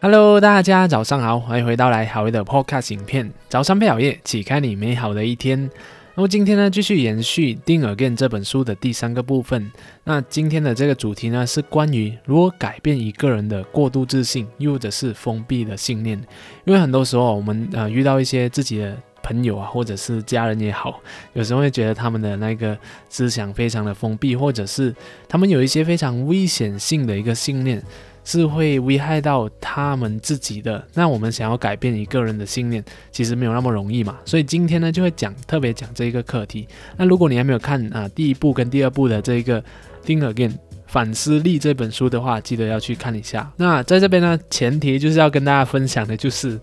Hello，大家早上好，欢迎回到来好业的 Podcast 影片。早上配好夜，启开你美好的一天。那么今天呢，继续延续《定 again》这本书的第三个部分。那今天的这个主题呢，是关于如何改变一个人的过度自信，又或者是封闭的信念。因为很多时候，我们呃遇到一些自己的朋友啊，或者是家人也好，有时候会觉得他们的那个思想非常的封闭，或者是他们有一些非常危险性的一个信念。是会危害到他们自己的。那我们想要改变一个人的信念，其实没有那么容易嘛。所以今天呢，就会讲特别讲这一个课题。那如果你还没有看啊第一部跟第二部的这一个《Think Again 反思力》这本书的话，记得要去看一下。那在这边呢，前提就是要跟大家分享的就是，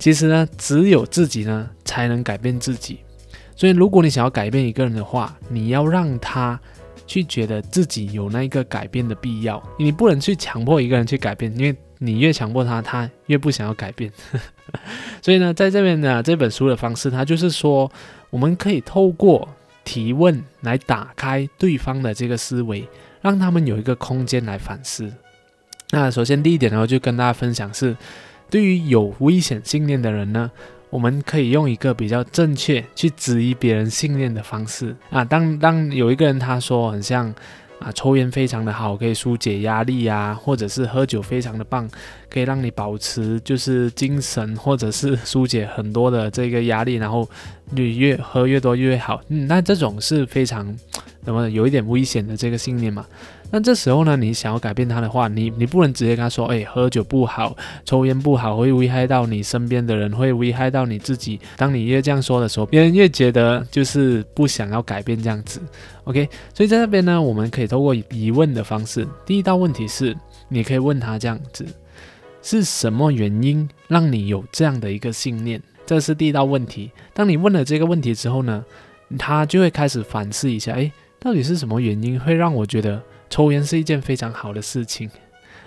其实呢，只有自己呢才能改变自己。所以如果你想要改变一个人的话，你要让他。去觉得自己有那一个改变的必要，你不能去强迫一个人去改变，因为你越强迫他，他越不想要改变。所以呢，在这边呢，这本书的方式，它就是说，我们可以透过提问来打开对方的这个思维，让他们有一个空间来反思。那首先第一点呢，就跟大家分享是，对于有危险信念的人呢。我们可以用一个比较正确去质疑别人信念的方式啊。当当有一个人他说很像啊，抽烟非常的好，可以疏解压力呀，或者是喝酒非常的棒，可以让你保持就是精神，或者是疏解很多的这个压力，然后你越喝越多越好。嗯，那这种是非常怎么有一点危险的这个信念嘛。那这时候呢，你想要改变他的话，你你不能直接跟他说，哎，喝酒不好，抽烟不好，会危害到你身边的人，会危害到你自己。当你越这样说的时候，别人越觉得就是不想要改变这样子。OK，所以在这边呢，我们可以透过疑问的方式，第一道问题是，你可以问他这样子，是什么原因让你有这样的一个信念？这是第一道问题。当你问了这个问题之后呢，他就会开始反思一下，哎，到底是什么原因会让我觉得？抽烟是一件非常好的事情，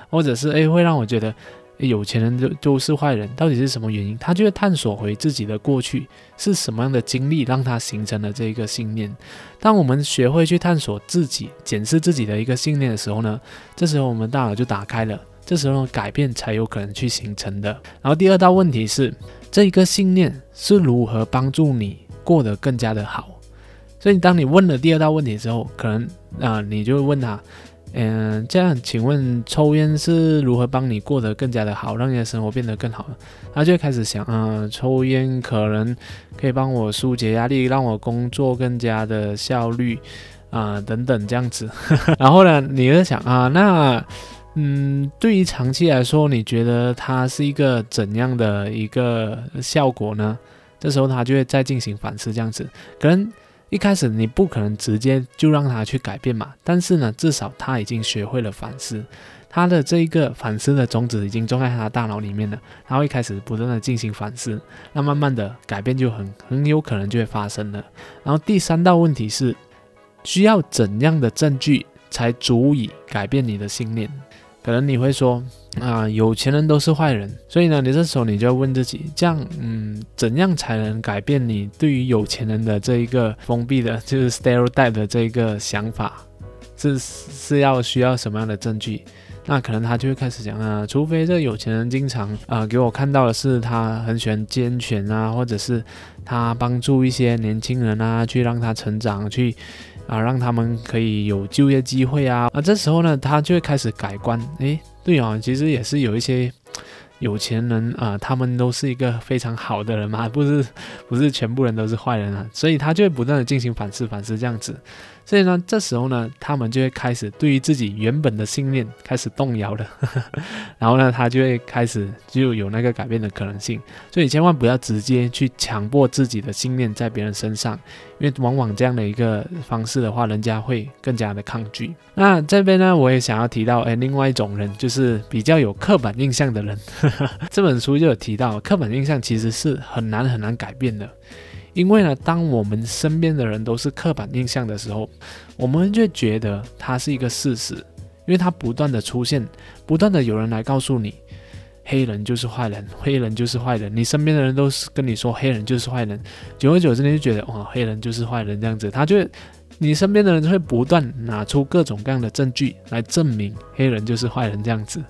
或者是诶会让我觉得有钱人就就是坏人，到底是什么原因？他就会探索回自己的过去是什么样的经历让他形成了这一个信念。当我们学会去探索自己、检视自己的一个信念的时候呢，这时候我们大脑就打开了，这时候改变才有可能去形成的。然后第二道问题是，这一个信念是如何帮助你过得更加的好？所以当你问了第二道问题之后，可能。啊，你就问他，嗯，这样，请问抽烟是如何帮你过得更加的好，让你的生活变得更好？他就开始想，嗯，抽烟可能可以帮我疏解压力，让我工作更加的效率，啊，等等这样子。然后呢，你在想啊，那，嗯，对于长期来说，你觉得它是一个怎样的一个效果呢？这时候他就会再进行反思，这样子，可能。一开始你不可能直接就让他去改变嘛，但是呢，至少他已经学会了反思，他的这一个反思的种子已经种在他大脑里面了。然后一开始不断的进行反思，那慢慢的改变就很很有可能就会发生了。然后第三道问题是，需要怎样的证据才足以改变你的信念？可能你会说。啊，有钱人都是坏人，所以呢，你这时候你就要问自己，这样，嗯，怎样才能改变你对于有钱人的这一个封闭的，就是 stereotype 的这一个想法，是是要需要什么样的证据？那可能他就会开始讲啊，除非这有钱人经常啊给我看到的是他很喜欢奸权啊，或者是他帮助一些年轻人啊，去让他成长，去啊让他们可以有就业机会啊，啊，这时候呢，他就会开始改观，诶。对啊，其实也是有一些有钱人啊，他们都是一个非常好的人嘛，不是不是全部人都是坏人啊，所以他就会不断的进行反思反思这样子。所以呢，这时候呢，他们就会开始对于自己原本的信念开始动摇了，然后呢，他就会开始就有那个改变的可能性。所以千万不要直接去强迫自己的信念在别人身上，因为往往这样的一个方式的话，人家会更加的抗拒。那这边呢，我也想要提到，哎，另外一种人就是比较有刻板印象的人。这本书就有提到，刻板印象其实是很难很难改变的。因为呢，当我们身边的人都是刻板印象的时候，我们就觉得它是一个事实，因为它不断的出现，不断的有人来告诉你，黑人就是坏人，黑人就是坏人，你身边的人都是跟你说黑人就是坏人，久而久之你就觉得哇，黑人就是坏人这样子，他就你身边的人会不断拿出各种各样的证据来证明黑人就是坏人这样子。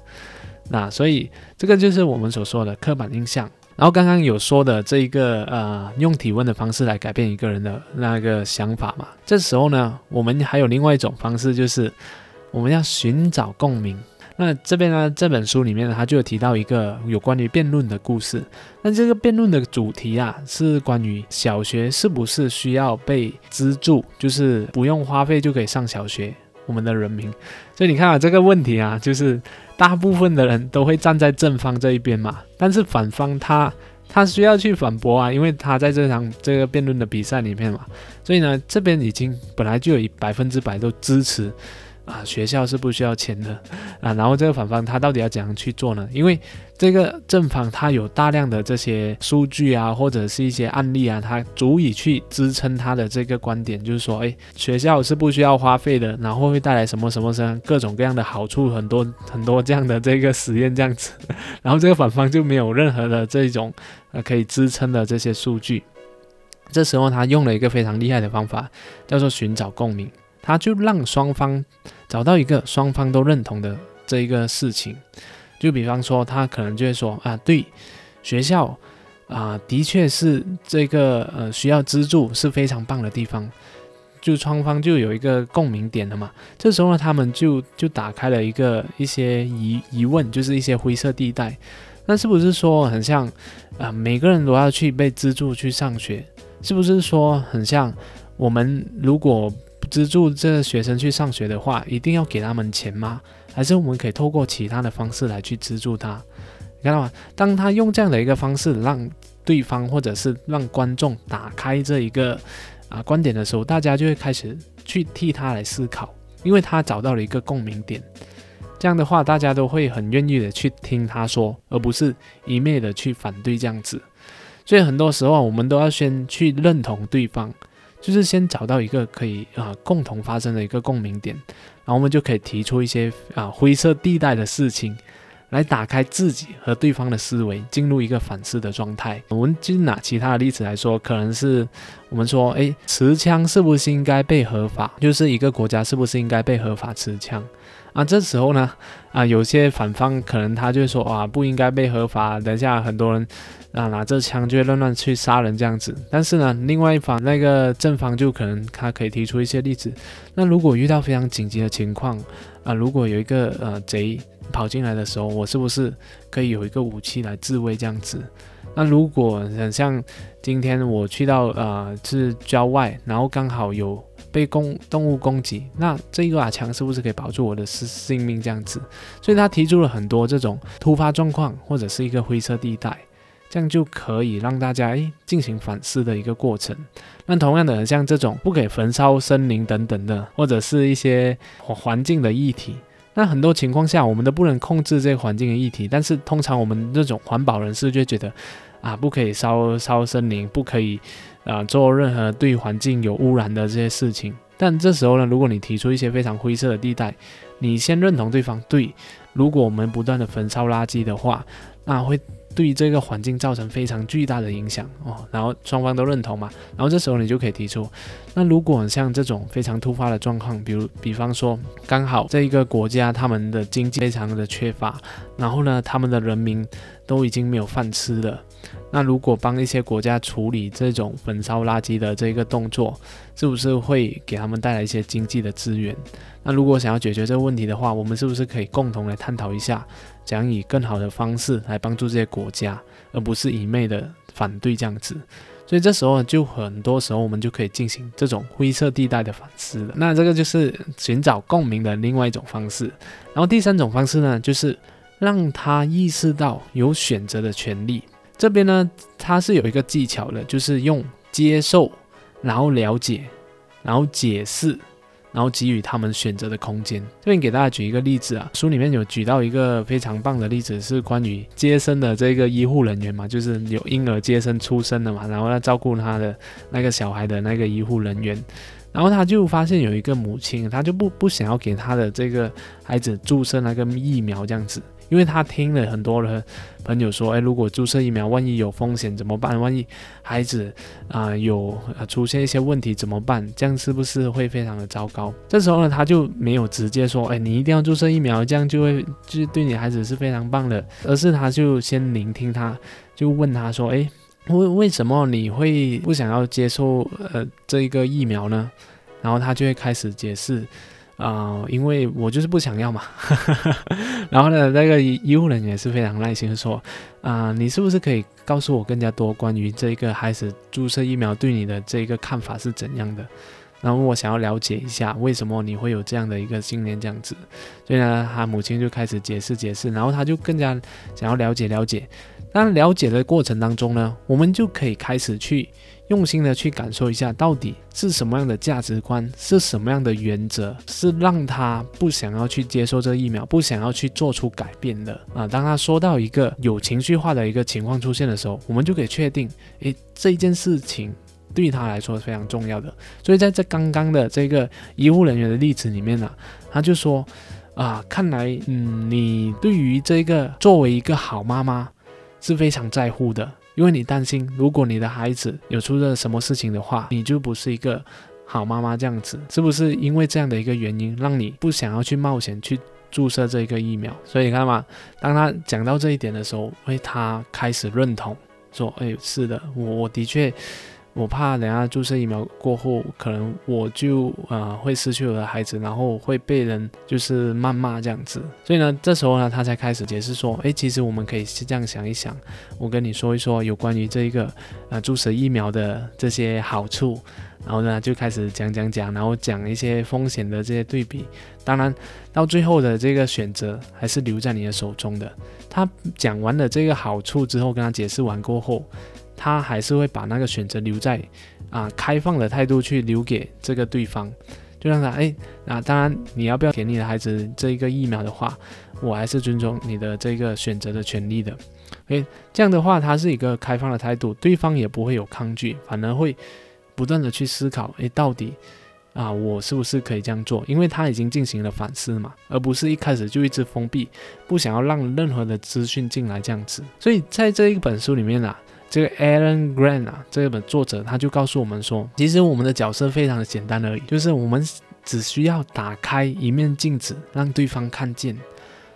那所以这个就是我们所说的刻板印象。然后刚刚有说的这一个呃，用体温的方式来改变一个人的那个想法嘛。这时候呢，我们还有另外一种方式，就是我们要寻找共鸣。那这边呢，这本书里面呢，他就有提到一个有关于辩论的故事。那这个辩论的主题啊，是关于小学是不是需要被资助，就是不用花费就可以上小学。我们的人民，所以你看啊，这个问题啊，就是大部分的人都会站在正方这一边嘛，但是反方他他需要去反驳啊，因为他在这场这个辩论的比赛里面嘛，所以呢，这边已经本来就有一百分之百都支持。啊，学校是不需要钱的啊，然后这个反方他到底要怎样去做呢？因为这个正方他有大量的这些数据啊，或者是一些案例啊，他足以去支撑他的这个观点，就是说，哎，学校是不需要花费的，然后会带来什么什么什么各种各样的好处，很多很多这样的这个实验这样子，然后这个反方就没有任何的这种呃可以支撑的这些数据，这时候他用了一个非常厉害的方法，叫做寻找共鸣。他就让双方找到一个双方都认同的这一个事情，就比方说，他可能就会说啊，对，学校啊，的确是这个呃需要资助是非常棒的地方，就双方就有一个共鸣点了嘛。这时候呢，他们就就打开了一个一些疑疑问，就是一些灰色地带。那是不是说很像啊，每个人都要去被资助去上学？是不是说很像我们如果？资助这学生去上学的话，一定要给他们钱吗？还是我们可以透过其他的方式来去资助他？你看到吗？当他用这样的一个方式让对方或者是让观众打开这一个啊观点的时候，大家就会开始去替他来思考，因为他找到了一个共鸣点。这样的话，大家都会很愿意的去听他说，而不是一昧的去反对这样子。所以很多时候，我们都要先去认同对方。就是先找到一个可以啊共同发生的一个共鸣点，然后我们就可以提出一些啊灰色地带的事情，来打开自己和对方的思维，进入一个反思的状态。我们就拿其他的例子来说，可能是我们说，诶，持枪是不是应该被合法？就是一个国家是不是应该被合法持枪？啊，这时候呢，啊，有些反方可能他就说，啊，不应该被合法。等一下很多人。啊，拿着枪就会乱乱去杀人这样子，但是呢，另外一方那个正方就可能他可以提出一些例子。那如果遇到非常紧急的情况，啊，如果有一个呃贼跑进来的时候，我是不是可以有一个武器来自卫这样子？那如果很像今天我去到呃是郊外，然后刚好有被攻动物攻击，那这一把枪是不是可以保住我的性性命这样子？所以他提出了很多这种突发状况或者是一个灰色地带。这样就可以让大家诶进行反思的一个过程。那同样的，像这种不给焚烧森林等等的，或者是一些环境的议题，那很多情况下我们都不能控制这个环境的议题。但是通常我们这种环保人士就觉得啊，不可以烧烧森林，不可以啊做任何对环境有污染的这些事情。但这时候呢，如果你提出一些非常灰色的地带，你先认同对方对，如果我们不断的焚烧垃圾的话，那会。对这个环境造成非常巨大的影响哦，然后双方都认同嘛，然后这时候你就可以提出，那如果像这种非常突发的状况，比如比方说刚好这一个国家他们的经济非常的缺乏，然后呢他们的人民都已经没有饭吃了，那如果帮一些国家处理这种焚烧垃圾的这个动作，是不是会给他们带来一些经济的资源？那如果想要解决这个问题的话，我们是不是可以共同来探讨一下？讲以更好的方式来帮助这些国家，而不是一昧的反对这样子。所以这时候就很多时候我们就可以进行这种灰色地带的反思了。那这个就是寻找共鸣的另外一种方式。然后第三种方式呢，就是让他意识到有选择的权利。这边呢，它是有一个技巧的，就是用接受，然后了解，然后解释。然后给予他们选择的空间。这边给大家举一个例子啊，书里面有举到一个非常棒的例子，是关于接生的这个医护人员嘛，就是有婴儿接生出生的嘛，然后要照顾他的那个小孩的那个医护人员，然后他就发现有一个母亲，他就不不想要给他的这个孩子注射那个疫苗这样子。因为他听了很多的朋友说，哎，如果注射疫苗，万一有风险怎么办？万一孩子啊有出现一些问题怎么办？这样是不是会非常的糟糕？这时候呢，他就没有直接说，哎，你一定要注射疫苗，这样就会就对你孩子是非常棒的，而是他就先聆听他，就问他说，哎，为为什么你会不想要接受呃这一个疫苗呢？然后他就会开始解释。啊，因为我就是不想要嘛。然后呢，那个医护人员也是非常耐心说，啊，你是不是可以告诉我更加多关于这个孩子注射疫苗对你的这个看法是怎样的？然后我想要了解一下，为什么你会有这样的一个信念这样子？所以呢，他母亲就开始解释解释，然后他就更加想要了解了解。当了解的过程当中呢，我们就可以开始去。用心的去感受一下，到底是什么样的价值观，是什么样的原则，是让他不想要去接受这疫苗，不想要去做出改变的啊。当他说到一个有情绪化的一个情况出现的时候，我们就可以确定，诶，这件事情对他来说是非常重要的。所以在这刚刚的这个医护人员的例子里面呢，他就说，啊，看来，嗯，你对于这个作为一个好妈妈是非常在乎的。因为你担心，如果你的孩子有出了什么事情的话，你就不是一个好妈妈这样子，是不是？因为这样的一个原因，让你不想要去冒险去注射这个疫苗。所以你看嘛，当他讲到这一点的时候，哎，他开始认同，说，哎，是的，我我的确。我怕等下注射疫苗过后，可能我就呃会失去我的孩子，然后会被人就是谩骂这样子。所以呢，这时候呢，他才开始解释说，诶，其实我们可以是这样想一想，我跟你说一说有关于这一个呃注射疫苗的这些好处，然后呢就开始讲讲讲，然后讲一些风险的这些对比。当然，到最后的这个选择还是留在你的手中的。他讲完了这个好处之后，跟他解释完过后。他还是会把那个选择留在啊开放的态度去留给这个对方，就让他哎啊当然你要不要给你的孩子这一个疫苗的话，我还是尊重你的这个选择的权利的。诶，这样的话他是一个开放的态度，对方也不会有抗拒，反而会不断的去思考，诶，到底啊我是不是可以这样做？因为他已经进行了反思嘛，而不是一开始就一直封闭，不想要让任何的资讯进来这样子。所以在这一本书里面啊。这个 Alan Grant 啊，这一本作者他就告诉我们说，其实我们的角色非常的简单而已，就是我们只需要打开一面镜子，让对方看见，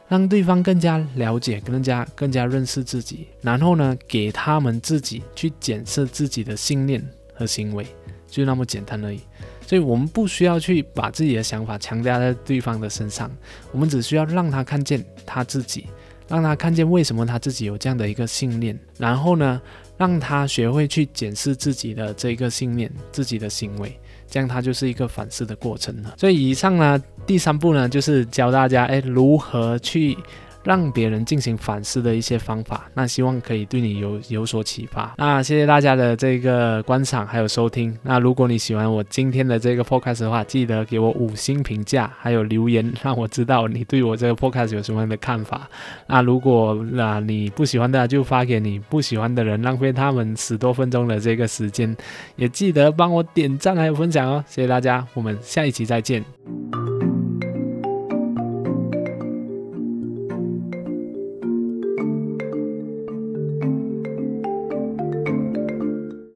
让对方更加了解、更加更加认识自己，然后呢，给他们自己去检测自己的信念和行为，就那么简单而已。所以，我们不需要去把自己的想法强加在对方的身上，我们只需要让他看见他自己，让他看见为什么他自己有这样的一个信念，然后呢？让他学会去检视自己的这个信念、自己的行为，这样他就是一个反思的过程了。所以以上呢，第三步呢，就是教大家哎如何去。让别人进行反思的一些方法，那希望可以对你有有所启发。那谢谢大家的这个观赏还有收听。那如果你喜欢我今天的这个 podcast 的话，记得给我五星评价，还有留言，让我知道你对我这个 podcast 有什么样的看法。那如果啊你不喜欢的，就发给你不喜欢的人，浪费他们十多分钟的这个时间。也记得帮我点赞还有分享哦，谢谢大家，我们下一期再见。